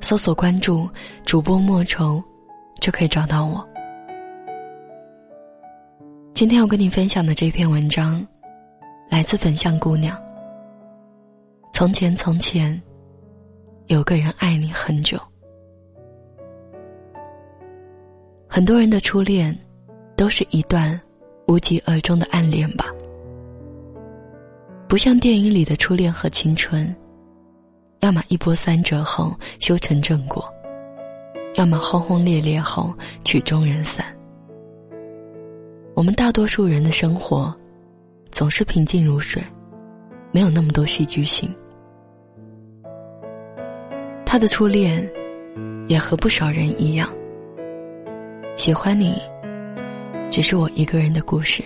搜索关注主播莫愁，就可以找到我。今天要跟你分享的这篇文章，来自粉象姑娘。从前从前，有个人爱你很久。很多人的初恋，都是一段无疾而终的暗恋吧。不像电影里的初恋和青春。要么一波三折后修成正果，要么轰轰烈烈后曲终人散。我们大多数人的生活，总是平静如水，没有那么多戏剧性。他的初恋，也和不少人一样，喜欢你，只是我一个人的故事。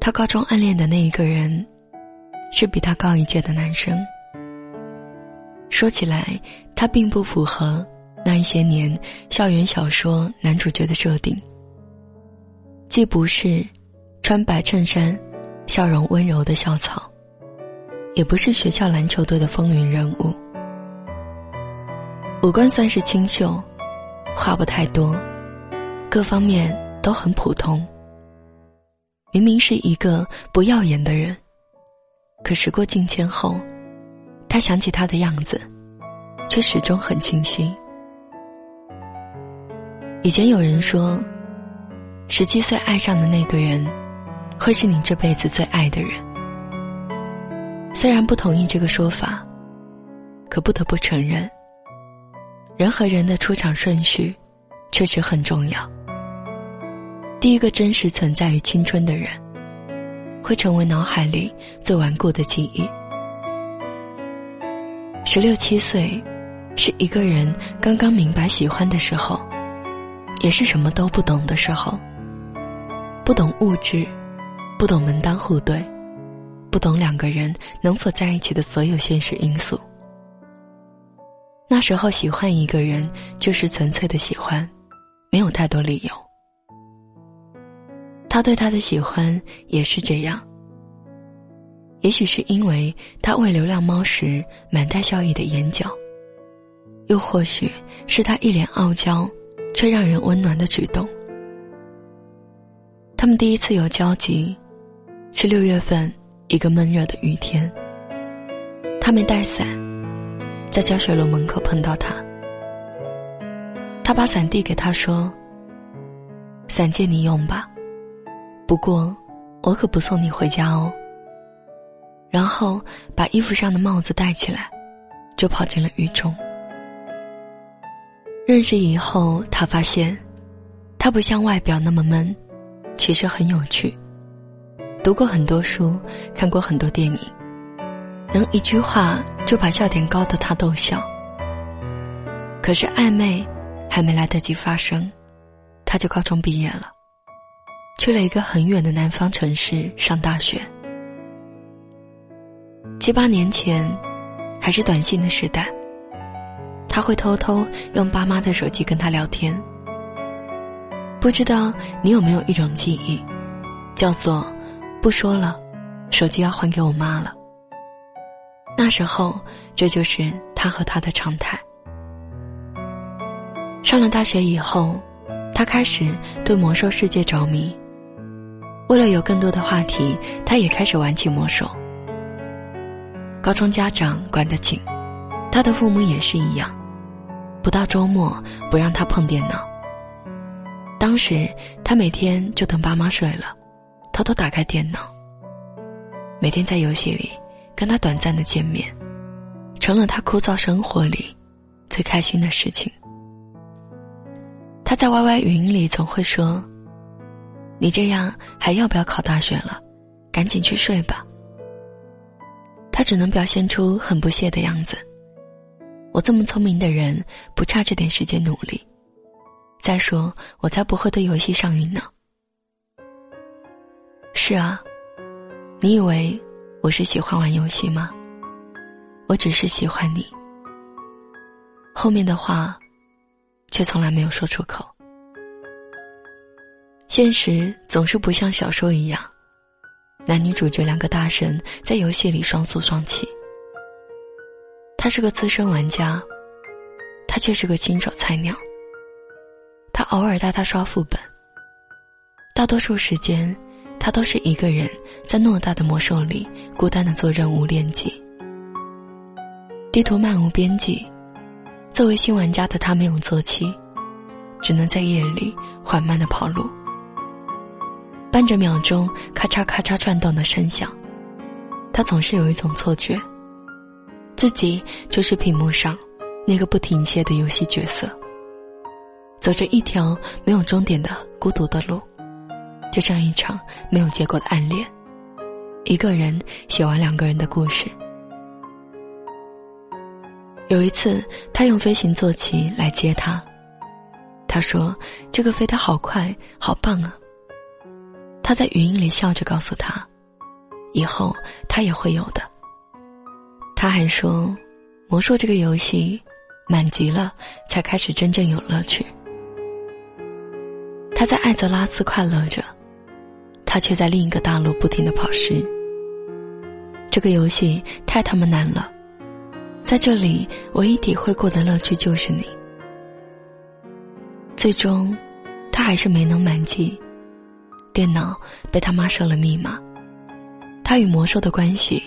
他高中暗恋的那一个人。是比他高一届的男生。说起来，他并不符合那一些年校园小说男主角的设定。既不是穿白衬衫、笑容温柔的校草，也不是学校篮球队的风云人物。五官算是清秀，话不太多，各方面都很普通。明明是一个不耀眼的人。可时过境迁后，他想起他的样子，却始终很清晰。以前有人说，十七岁爱上的那个人，会是你这辈子最爱的人。虽然不同意这个说法，可不得不承认，人和人的出场顺序，确实很重要。第一个真实存在于青春的人。会成为脑海里最顽固的记忆。十六七岁，是一个人刚刚明白喜欢的时候，也是什么都不懂的时候。不懂物质，不懂门当户对，不懂两个人能否在一起的所有现实因素。那时候喜欢一个人，就是纯粹的喜欢，没有太多理由。他对他的喜欢也是这样。也许是因为他喂流浪猫时满带笑意的眼角，又或许是他一脸傲娇却让人温暖的举动。他们第一次有交集，是六月份一个闷热的雨天。他没带伞，在教学楼门口碰到他，他把伞递给他说：“伞借你用吧。”不过，我可不送你回家哦。然后把衣服上的帽子戴起来，就跑进了雨中。认识以后，他发现，他不像外表那么闷，其实很有趣。读过很多书，看过很多电影，能一句话就把笑点高的他逗笑。可是暧昧还没来得及发生，他就高中毕业了。去了一个很远的南方城市上大学。七八年前，还是短信的时代，他会偷偷用爸妈的手机跟他聊天。不知道你有没有一种记忆，叫做“不说了，手机要还给我妈了”。那时候，这就是他和他的常态。上了大学以后，他开始对魔兽世界着迷。为了有更多的话题，他也开始玩起魔兽。高中家长管得紧，他的父母也是一样，不到周末不让他碰电脑。当时他每天就等爸妈睡了，偷偷打开电脑。每天在游戏里跟他短暂的见面，成了他枯燥生活里最开心的事情。他在 YY 语音里总会说。你这样还要不要考大学了？赶紧去睡吧。他只能表现出很不屑的样子，我这么聪明的人，不差这点时间努力。再说，我才不会对游戏上瘾呢。是啊，你以为我是喜欢玩游戏吗？我只是喜欢你。后面的话，却从来没有说出口。现实总是不像小说一样，男女主角两个大神在游戏里双宿双栖。他是个资深玩家，他却是个新手菜鸟。他偶尔带他刷副本，大多数时间，他都是一个人在偌大的魔兽里孤单的做任务练级。地图漫无边际，作为新玩家的他没有坐骑，只能在夜里缓慢的跑路。伴着秒钟咔嚓咔嚓转动的声响，他总是有一种错觉，自己就是屏幕上那个不停歇的游戏角色，走着一条没有终点的孤独的路，就像一场没有结果的暗恋，一个人写完两个人的故事。有一次，他用飞行坐骑来接他，他说：“这个飞得好快，好棒啊！”他在语音里笑着告诉他：“以后他也会有的。”他还说：“魔兽这个游戏，满级了才开始真正有乐趣。”他在艾泽拉斯快乐着，他却在另一个大陆不停的跑尸。这个游戏太他妈难了。在这里，唯一体会过的乐趣就是你。最终，他还是没能满级，电脑被他妈设了密码，他与魔兽的关系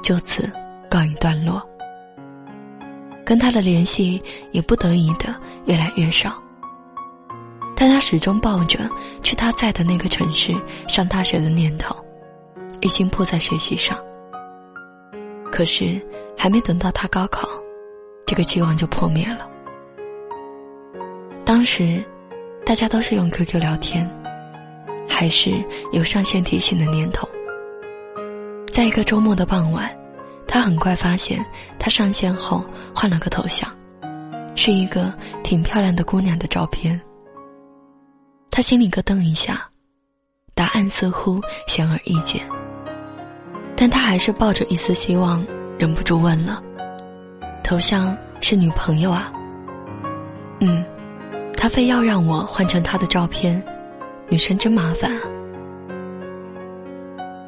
就此告一段落。跟他的联系也不得已的越来越少，但他始终抱着去他在的那个城市上大学的念头，一心扑在学习上。可是。还没等到他高考，这个期望就破灭了。当时，大家都是用 QQ 聊天，还是有上线提醒的念头。在一个周末的傍晚，他很快发现，他上线后换了个头像，是一个挺漂亮的姑娘的照片。他心里咯噔一下，答案似乎显而易见，但他还是抱着一丝希望。忍不住问了：“头像是女朋友啊？”“嗯。”他非要让我换成他的照片，女生真麻烦啊。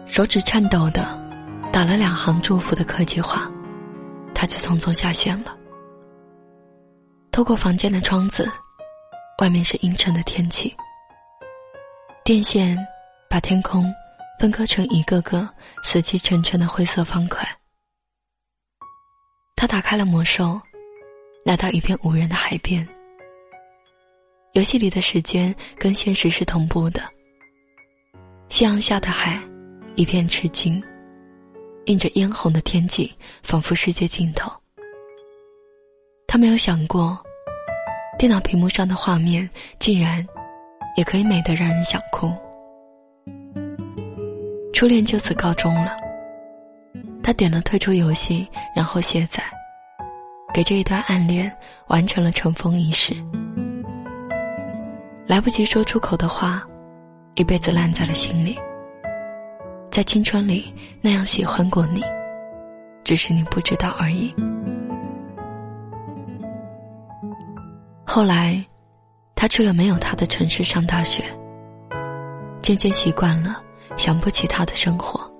手指颤抖的打了两行祝福的客气话，他就匆匆下线了。透过房间的窗子，外面是阴沉的天气，电线把天空分割成一个个死气沉沉的灰色方块。他打开了魔兽，来到一片无人的海边。游戏里的时间跟现实是同步的。夕阳下的海，一片赤金，映着嫣红的天际，仿佛世界尽头。他没有想过，电脑屏幕上的画面竟然也可以美得让人想哭。初恋就此告终了。他点了退出游戏，然后卸载，给这一段暗恋完成了尘封仪式。来不及说出口的话，一辈子烂在了心里。在青春里那样喜欢过你，只是你不知道而已。后来，他去了没有他的城市上大学，渐渐习惯了想不起他的生活。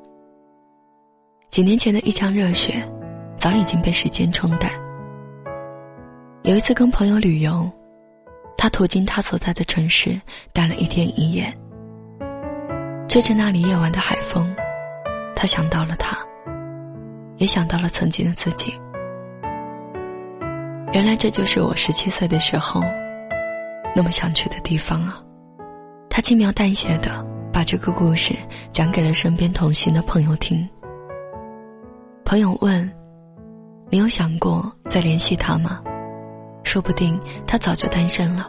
几年前的一腔热血，早已经被时间冲淡。有一次跟朋友旅游，他途经他所在的城市，待了一天一夜。吹着那里夜晚的海风，他想到了他，也想到了曾经的自己。原来这就是我十七岁的时候，那么想去的地方啊！他轻描淡写的把这个故事讲给了身边同行的朋友听。朋友问：“你有想过再联系他吗？说不定他早就单身了。”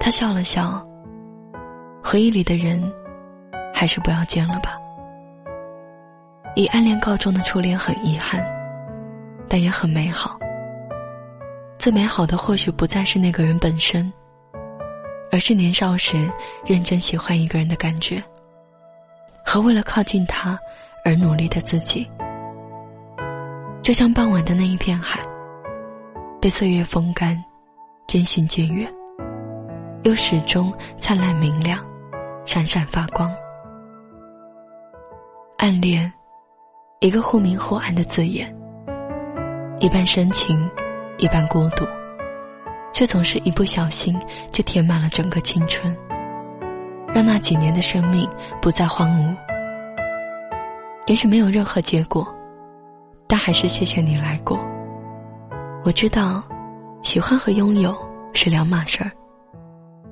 他笑了笑，回忆里的人，还是不要见了吧。以暗恋告终的初恋很遗憾，但也很美好。最美好的或许不再是那个人本身，而是年少时认真喜欢一个人的感觉，和为了靠近他而努力的自己。就像傍晚的那一片海，被岁月风干，渐行渐远，又始终灿烂明亮，闪闪发光。暗恋，一个忽明忽暗的字眼，一半深情，一半孤独，却总是一不小心就填满了整个青春，让那几年的生命不再荒芜。也许没有任何结果。但还是谢谢你来过。我知道，喜欢和拥有是两码事儿。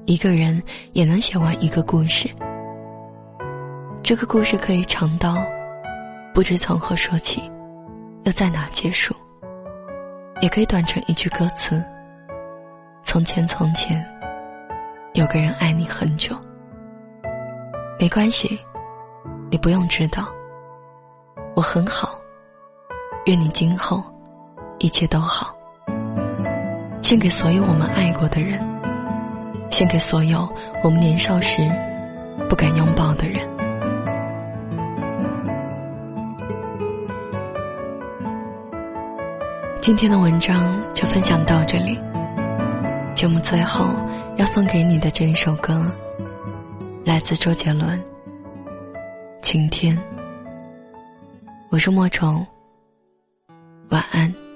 一个人也能写完一个故事，这个故事可以长到不知从何说起，又在哪结束；也可以短成一句歌词：从前从前，有个人爱你很久。没关系，你不用知道，我很好。愿你今后一切都好。献给所有我们爱过的人，献给所有我们年少时不敢拥抱的人。今天的文章就分享到这里。节目最后要送给你的这一首歌，来自周杰伦，《晴天》。我是莫愁。晚安。